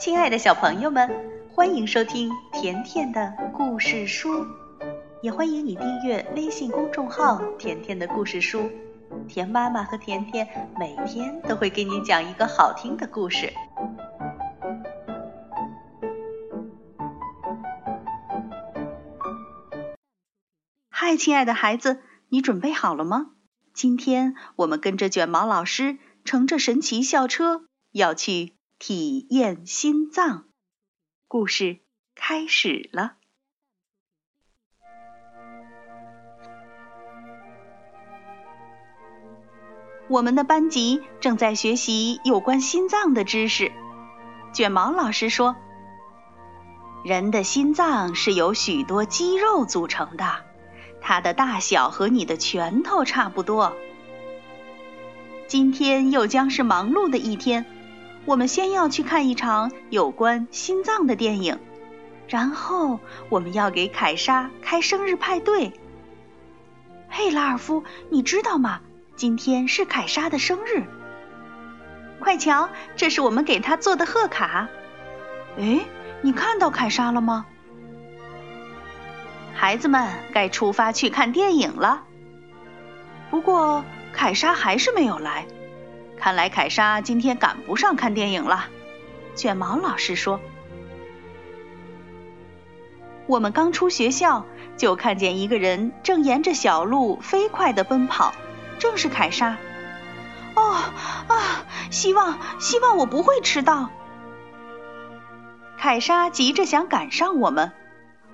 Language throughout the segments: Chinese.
亲爱的小朋友们，欢迎收听甜甜的故事书，也欢迎你订阅微信公众号“甜甜的故事书”。甜妈妈和甜甜每天都会给你讲一个好听的故事。嗨，亲爱的孩子，你准备好了吗？今天我们跟着卷毛老师乘着神奇校车要去体验心脏。故事开始了。我们的班级正在学习有关心脏的知识。卷毛老师说：“人的心脏是由许多肌肉组成的。”它的大小和你的拳头差不多。今天又将是忙碌的一天，我们先要去看一场有关心脏的电影，然后我们要给凯莎开生日派对。嘿，拉尔夫，你知道吗？今天是凯莎的生日。快瞧，这是我们给她做的贺卡。哎，你看到凯莎了吗？孩子们该出发去看电影了。不过凯莎还是没有来，看来凯莎今天赶不上看电影了。卷毛老师说：“我们刚出学校，就看见一个人正沿着小路飞快地奔跑，正是凯莎。哦啊！希望希望我不会迟到。凯莎急着想赶上我们。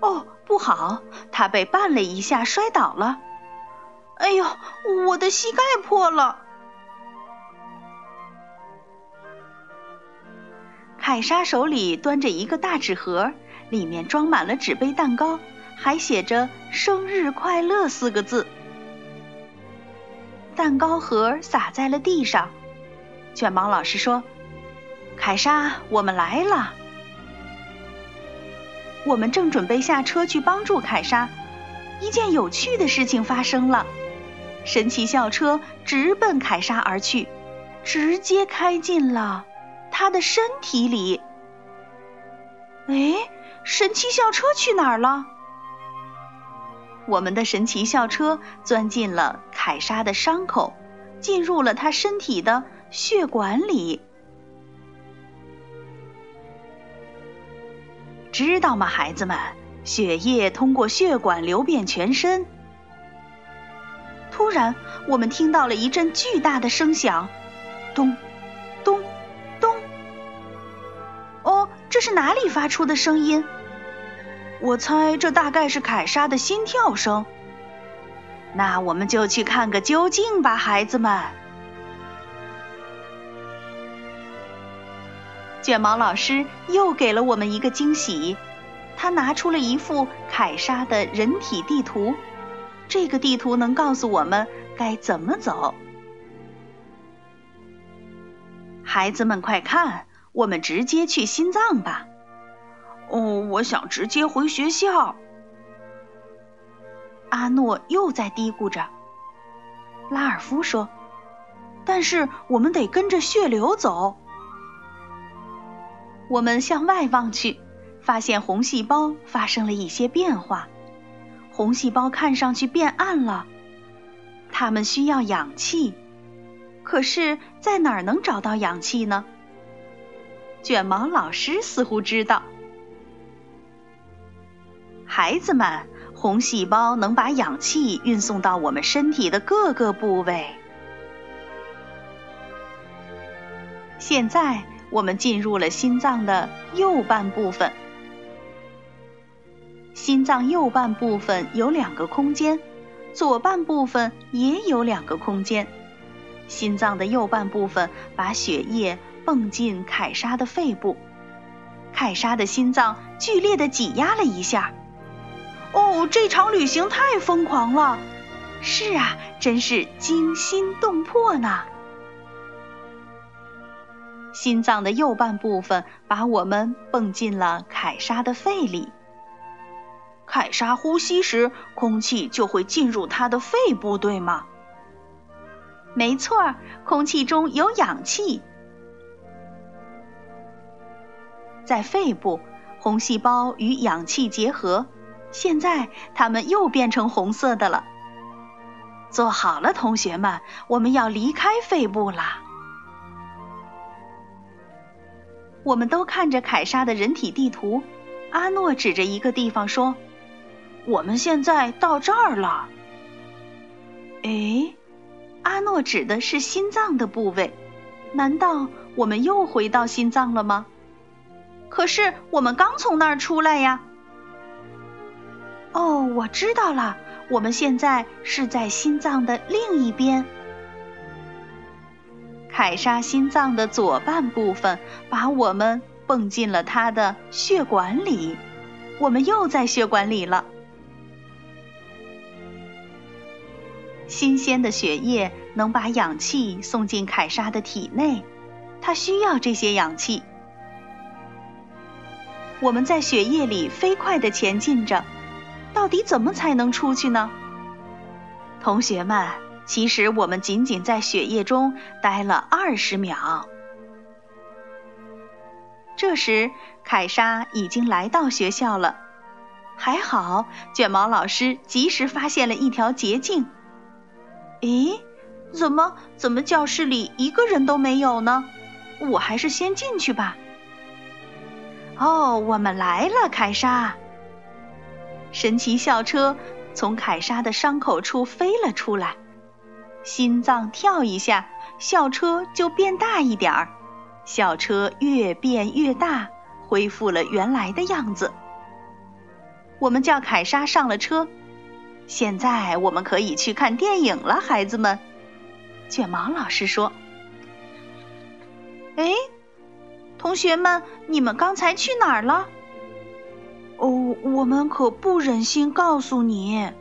哦。”不好，她被绊了一下，摔倒了。哎呦，我的膝盖破了！凯莎手里端着一个大纸盒，里面装满了纸杯蛋糕，还写着“生日快乐”四个字。蛋糕盒洒在了地上。卷毛老师说：“凯莎，我们来了。”我们正准备下车去帮助凯莎，一件有趣的事情发生了。神奇校车直奔凯莎而去，直接开进了他的身体里。哎，神奇校车去哪儿了？我们的神奇校车钻进了凯莎的伤口，进入了她身体的血管里。知道吗，孩子们？血液通过血管流遍全身。突然，我们听到了一阵巨大的声响，咚，这是哪里发出的声音？我猜这大概是凯莎的心跳声。那我们就去看个究竟吧，孩子们。卷毛老师又给了我们一个惊喜，他拿出了一幅凯莎的人体地图。这个地图能告诉我们该怎么走。孩子们，快看，我们直接去心脏吧。哦，我想直接回学校。阿诺又在嘀咕着。拉尔夫说：“但是我们得跟着血流走。”我们向外望去，发现红细胞发生了一些变化。红细胞看上去变暗了，它们需要氧气。可是，在哪儿能找到氧气呢？卷毛老师似乎知道。孩子们，红细胞能把氧气运送到我们身体的各个部位。现在。我们进入了心脏的右半部分。心脏右半部分有两个空间，左半部分也有两个空间。心脏的右半部分把血液蹦进凯莎的肺部，凯莎的心脏剧烈的挤压了一下。哦，这场旅行太疯狂了！是啊，真是惊心动魄呢。心脏的右半部分把我们蹦进了凯莎的肺里。凯莎呼吸时，空气就会进入她的肺部，对吗？没错，空气中有氧气。在肺部，红细胞与氧气结合，现在它们又变成红色的了。坐好了，同学们，我们要离开肺部啦。我们都看着凯莎的人体地图，阿诺指着一个地方说：“我们现在到这儿了。”哎，阿诺指的是心脏的部位，难道我们又回到心脏了吗？可是我们刚从那儿出来呀。哦，我知道了，我们现在是在心脏的另一边。凯莎心脏的左半部分把我们蹦进了她的血管里，我们又在血管里了。新鲜的血液能把氧气送进凯莎的体内，她需要这些氧气。我们在血液里飞快地前进着，到底怎么才能出去呢？同学们。其实我们仅仅在血液中待了二十秒。这时，凯莎已经来到学校了。还好，卷毛老师及时发现了一条捷径。咦，怎么怎么教室里一个人都没有呢？我还是先进去吧。哦，我们来了，凯莎！神奇校车从凯莎的伤口处飞了出来。心脏跳一下，校车就变大一点儿。校车越变越大，恢复了原来的样子。我们叫凯莎上了车，现在我们可以去看电影了，孩子们。卷毛老师说：“哎，同学们，你们刚才去哪儿了？”哦，我们可不忍心告诉你。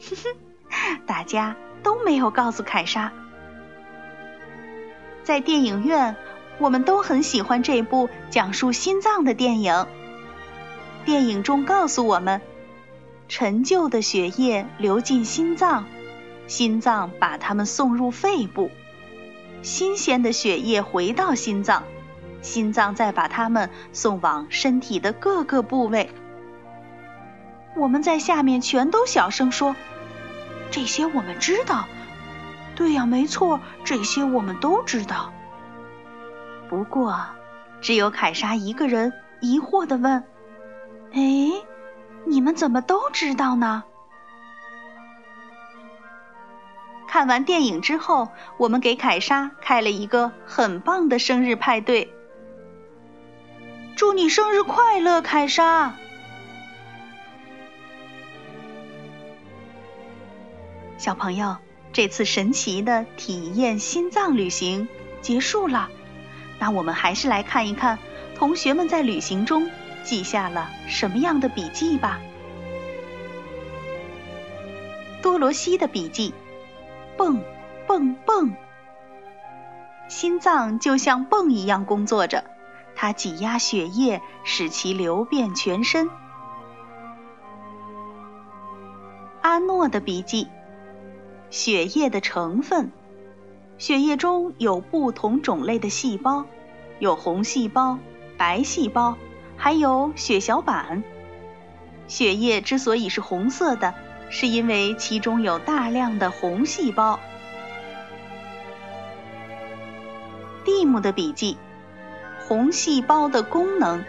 哼哼，大家。都没有告诉凯莎。在电影院，我们都很喜欢这部讲述心脏的电影。电影中告诉我们，陈旧的血液流进心脏，心脏把它们送入肺部，新鲜的血液回到心脏，心脏再把它们送往身体的各个部位。我们在下面全都小声说。这些我们知道，对呀，没错，这些我们都知道。不过，只有凯莎一个人疑惑的问：“哎，你们怎么都知道呢？”看完电影之后，我们给凯莎开了一个很棒的生日派对。祝你生日快乐，凯莎！小朋友，这次神奇的体验心脏旅行结束了，那我们还是来看一看同学们在旅行中记下了什么样的笔记吧。多罗西的笔记：蹦蹦蹦，心脏就像泵一样工作着，它挤压血液，使其流遍全身。阿诺的笔记。血液的成分，血液中有不同种类的细胞，有红细胞、白细胞，还有血小板。血液之所以是红色的，是因为其中有大量的红细胞。蒂姆的笔记：红细胞的功能，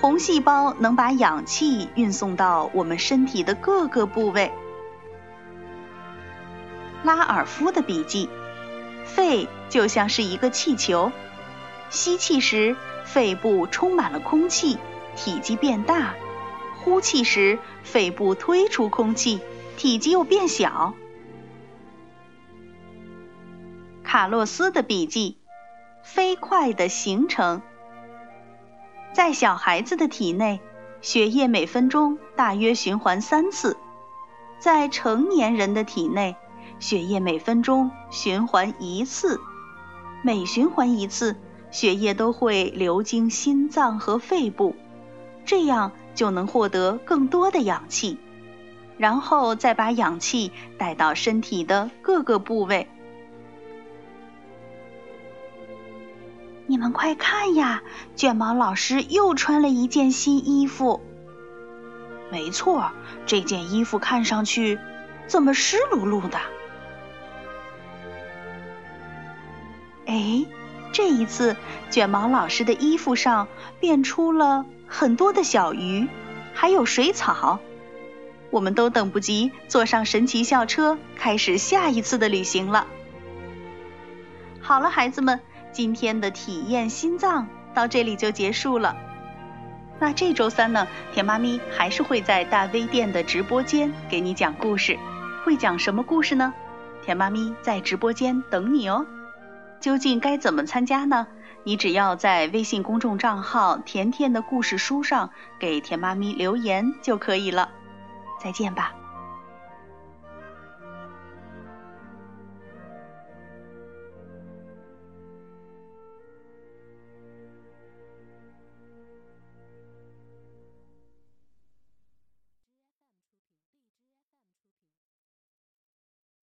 红细胞能把氧气运送到我们身体的各个部位。拉尔夫的笔记：肺就像是一个气球，吸气时肺部充满了空气，体积变大；呼气时肺部推出空气，体积又变小。卡洛斯的笔记：飞快的形成，在小孩子的体内，血液每分钟大约循环三次；在成年人的体内，血液每分钟循环一次，每循环一次，血液都会流经心脏和肺部，这样就能获得更多的氧气，然后再把氧气带到身体的各个部位。你们快看呀，卷毛老师又穿了一件新衣服。没错，这件衣服看上去怎么湿漉漉的？哎，这一次卷毛老师的衣服上变出了很多的小鱼，还有水草。我们都等不及坐上神奇校车，开始下一次的旅行了。好了，孩子们，今天的体验心脏到这里就结束了。那这周三呢，甜妈咪还是会在大 V 店的直播间给你讲故事。会讲什么故事呢？甜妈咪在直播间等你哦。究竟该怎么参加呢？你只要在微信公众账号“甜甜的故事书”上给甜妈咪留言就可以了。再见吧。